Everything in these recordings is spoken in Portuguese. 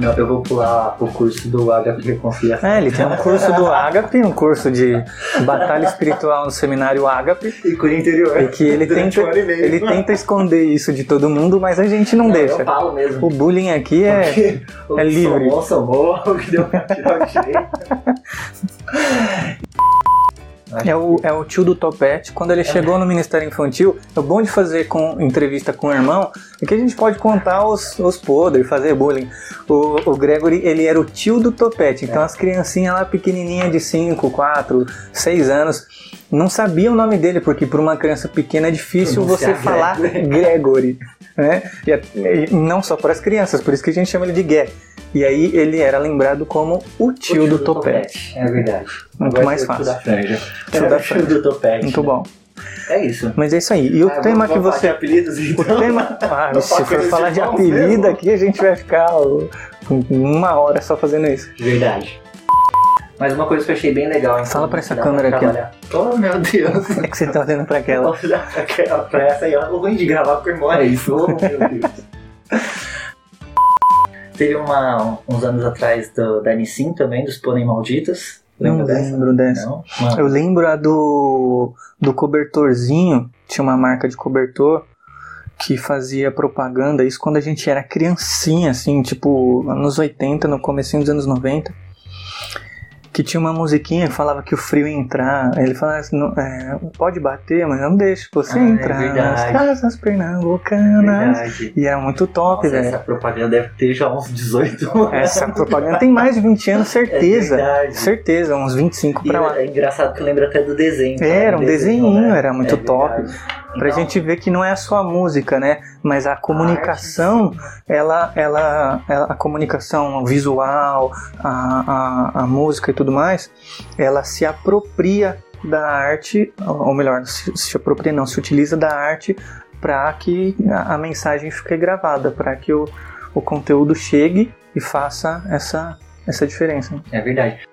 Não, eu vou pular o curso do Agape Reconciliação. É, ele tem um curso do Agape, um curso de batalha espiritual no seminário Agape. E o interior. E que ele tenta, ele tenta esconder isso de todo mundo, mas a gente não, deixa. Eu falo mesmo. O bullying aqui é. O é livre. Somou, somou, o que deu pra tirar o tirei. É o, é o tio do Topete. Quando ele chegou no Ministério Infantil, é bom de fazer com entrevista com o irmão, é que a gente pode contar os, os podres, fazer bullying. O, o Gregory, ele era o tio do Topete. Então as criancinhas lá pequenininhas de 5, 4, 6 anos não sabiam o nome dele, porque para uma criança pequena é difícil você Pronunciar falar Gregory. Né? E, a- e não só para as crianças, por isso que a gente chama ele de Gué. E aí ele era lembrado como o tio, do, Topete. É verdade. Muito Agora mais é o tio fácil. da franja. Tio É da o tio franja. do Topete. Muito né? bom. É isso. Mas é isso aí. E o Ah, tema que você. de apelidos, O então? tema. Ah, se for falar de irmãos apelido mesmo. aqui, a gente vai ficar uma hora só fazendo isso. Verdade. Mas uma coisa que eu achei bem legal. então, Fala pra essa câmera aqui, ó. Oh, meu Deus. É que você tá olhando pra aquela. Olha pra aquela- pra essa aí, ó. O ruim de gravar o irmão é isso. Oh, meu Deus. Teve uma, uns anos atrás do, da Nissin também, dos Pônei Malditas. Não Lembra dessa? lembro dessa. Não? Eu lembro a do, do cobertorzinho, tinha uma marca de cobertor que fazia propaganda, isso quando a gente era criancinha, assim, tipo, anos 80, no comecinho dos anos 90, que tinha uma musiquinha que falava que o frio ia entrar, ele falava assim, não, é, pode bater, mas eu não deixo você Ah, é entrar nas verdade. casas pernambucanas. verdade. E era muito top, Nossa, velho. essa propaganda deve ter já uns 18 anos. Essa propaganda tem mais de 20 anos, certeza. É certeza, uns 25 E pra lá. é engraçado que lembra até do desenho. Era um do desenhinho, né? era muito É top. verdade. Pra Então, gente ver que não é só a música, né? Mas a comunicação, ela, ela, ela- a comunicação visual, a, a, a música e tudo mais, ela se apropria da arte, ou melhor, se, se apropria não, se utiliza da arte para que a, a mensagem fique gravada, para que o, o conteúdo chegue e faça essa, essa diferença. É verdade.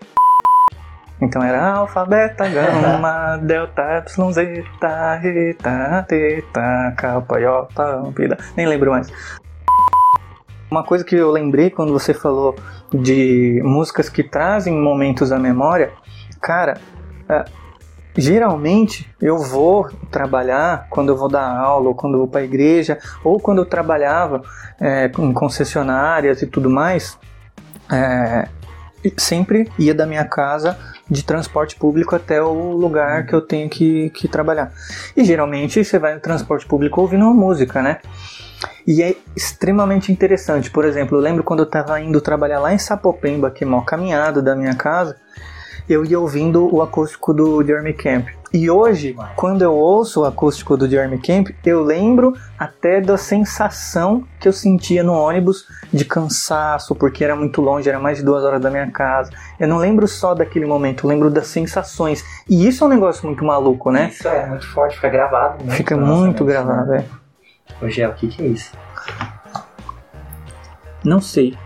Então era alfa, beta, gama, delta, epsilon, zeta, eta, teta, kappa, iota, ampida. Nem lembro mais. Uma coisa que eu lembrei quando você falou de músicas que trazem momentos à memória, cara, é, geralmente eu vou trabalhar quando eu vou dar aula, ou quando eu vou para a igreja, ou quando eu trabalhava é, em concessionárias e tudo mais, é, sempre ia da minha casa de transporte público até o lugar que eu tenho que, que trabalhar. E geralmente você vai no transporte público ouvindo uma música, né? E é extremamente interessante. Por exemplo, eu lembro quando eu estava indo trabalhar lá em Sapopemba, que é mal caminhado da minha casa, eu ia ouvindo o acústico do Jeremy Camp. E hoje, quando eu ouço o acústico do Jeremy Camp, eu lembro até da sensação que eu sentia no ônibus de cansaço, porque era muito longe, era mais de duas horas da minha casa. Eu não lembro só daquele momento, eu lembro das sensações. E isso é um negócio muito maluco, né? Isso é muito forte, fica gravado. Muito Fica muito mente, gravado, Né? é. Ô, Gel, o que, que é isso? Não sei.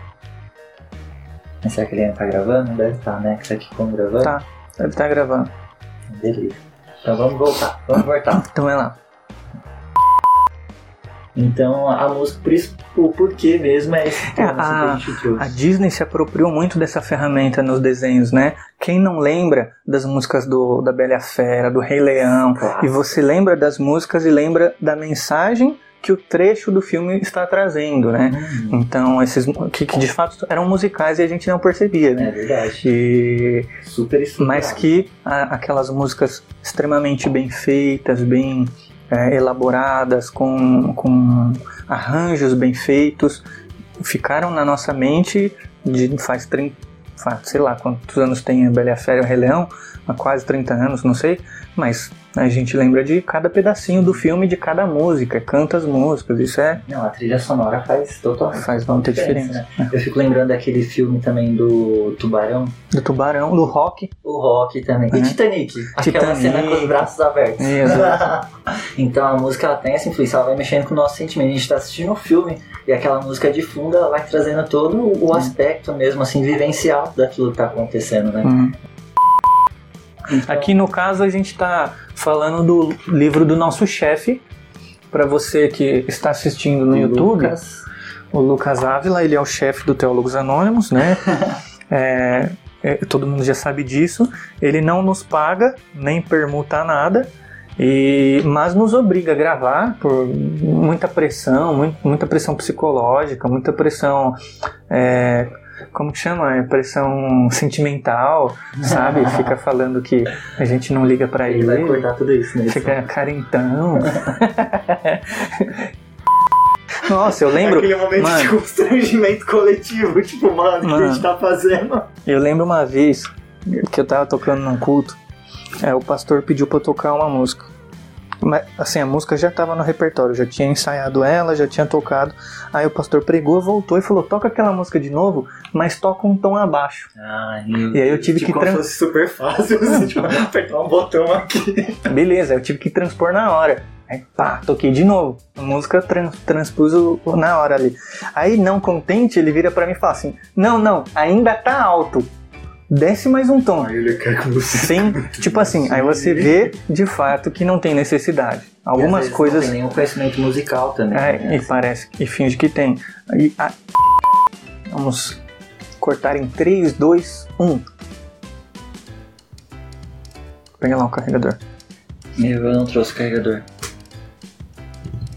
Mas será que ele ainda tá gravando? Deve estar, né? Que isso aqui como gravando? Tá, deve estar gravando. Beleza. Então vamos voltar, vamos voltar. Então é lá. Então a música, por isso, o porquê mesmo é esse É, a- que a Disney se apropriou muito dessa ferramenta nos desenhos, né? Quem não lembra das músicas do, da Bela Fera, do Rei Leão, Claro. e você lembra das músicas e lembra da mensagem que o trecho do filme está trazendo, né? Hum, Então, esses que, que de fato eram musicais e a gente não percebia, é né? verdade. E, Super estruturado. mas que a- aquelas músicas extremamente bem feitas, bem é, elaboradas, com, com arranjos bem feitos, ficaram na nossa mente de faz 30, faz, sei lá quantos anos tem a Bela Fera e o Rei Leão, há quase 30 anos, não sei, mas a gente lembra de cada pedacinho do filme, de cada música, canta as músicas, isso é Não, a trilha sonora faz totalmente faz muita diferença. né? Eu fico lembrando daquele filme também do Tubarão, Do Tubarão, do Rock, o Rock também. E É. Titanic, aquela Titanic. cena com os braços abertos. Então a música ela tem essa influência, ela vai mexendo com o nosso sentimento. A gente tá assistindo um filme e aquela música de fundo ela vai trazendo todo o aspecto mesmo, assim, vivencial daquilo que tá acontecendo, né? Hum. Então, Aqui no caso a gente está falando do livro do nosso chefe. Para você que está assistindo no YouTube, Lucas, o Lucas Ávila, ele é o chefe do Teólogos Anônimos, né? É, é, todo mundo já sabe disso. Ele não nos paga, nem permuta nada, e, mas nos obriga a gravar por muita pressão, muito- muita pressão psicológica, muita pressão. é, como que chama? É pressão sentimental, sabe? Fica falando que a gente não liga pra Ele ele. vai cortar tudo isso, né? Fica carentão. Nossa, eu lembro. Aquele momento de mano. constrangimento coletivo, tipo, mano, o que a Mano. gente tá fazendo? Eu lembro uma vez que eu tava tocando num culto, é, o pastor pediu pra eu tocar uma música. Mas, assim, a música já tava no repertório, já tinha ensaiado ela, já tinha tocado. Aí o pastor pregou, voltou e falou: toca aquela música de novo, mas toca um tom abaixo. Ai, meu E aí eu tive Tipo, que tran- fosse super fácil, assim, tipo, apertar um botão aqui. Beleza, eu tive que transpor na hora. Aí pá, toquei de novo. A música tran transpus na hora ali. Aí, não contente, ele vira pra mim e fala assim: Não, não, ainda tá alto. Desce mais um tom. Aí ele quer que você. Sim, tipo assim, aí você vê de fato que não tem necessidade. E Algumas coisas. Não tem nenhum conhecimento musical também. É, né? e parece que finge que tem. E a- Vamos cortar em um. 3, 2, 1. Pega lá o carregador. Meu, eu não trouxe carregador.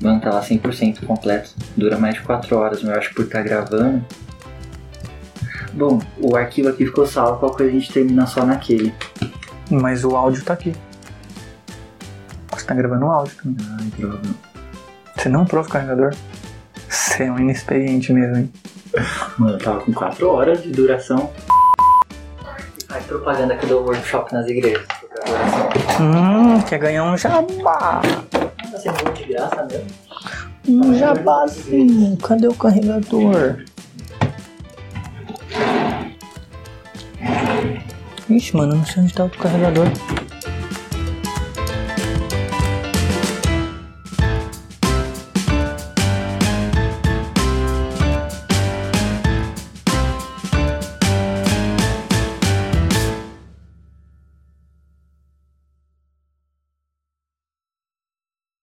Mano, tá lá 100% completo. Dura mais de 4 horas, mas eu acho que por estar gravando. Bom, o arquivo aqui ficou salvo, qualquer coisa a gente termina só naquele. Mas o áudio tá aqui. Você tá gravando o áudio também. Ai, droga. Você não trouxe o carregador? Você é um inexperiente mesmo, hein? Mano, eu tava com 4 horas de duração. Faz propaganda aqui do workshop nas igrejas. Hum, quer ganhar um jabá. Tá sendo muito de graça mesmo. Um jabazinho. Cadê o carregador? Ixi, mano, não sei onde tá o carregador.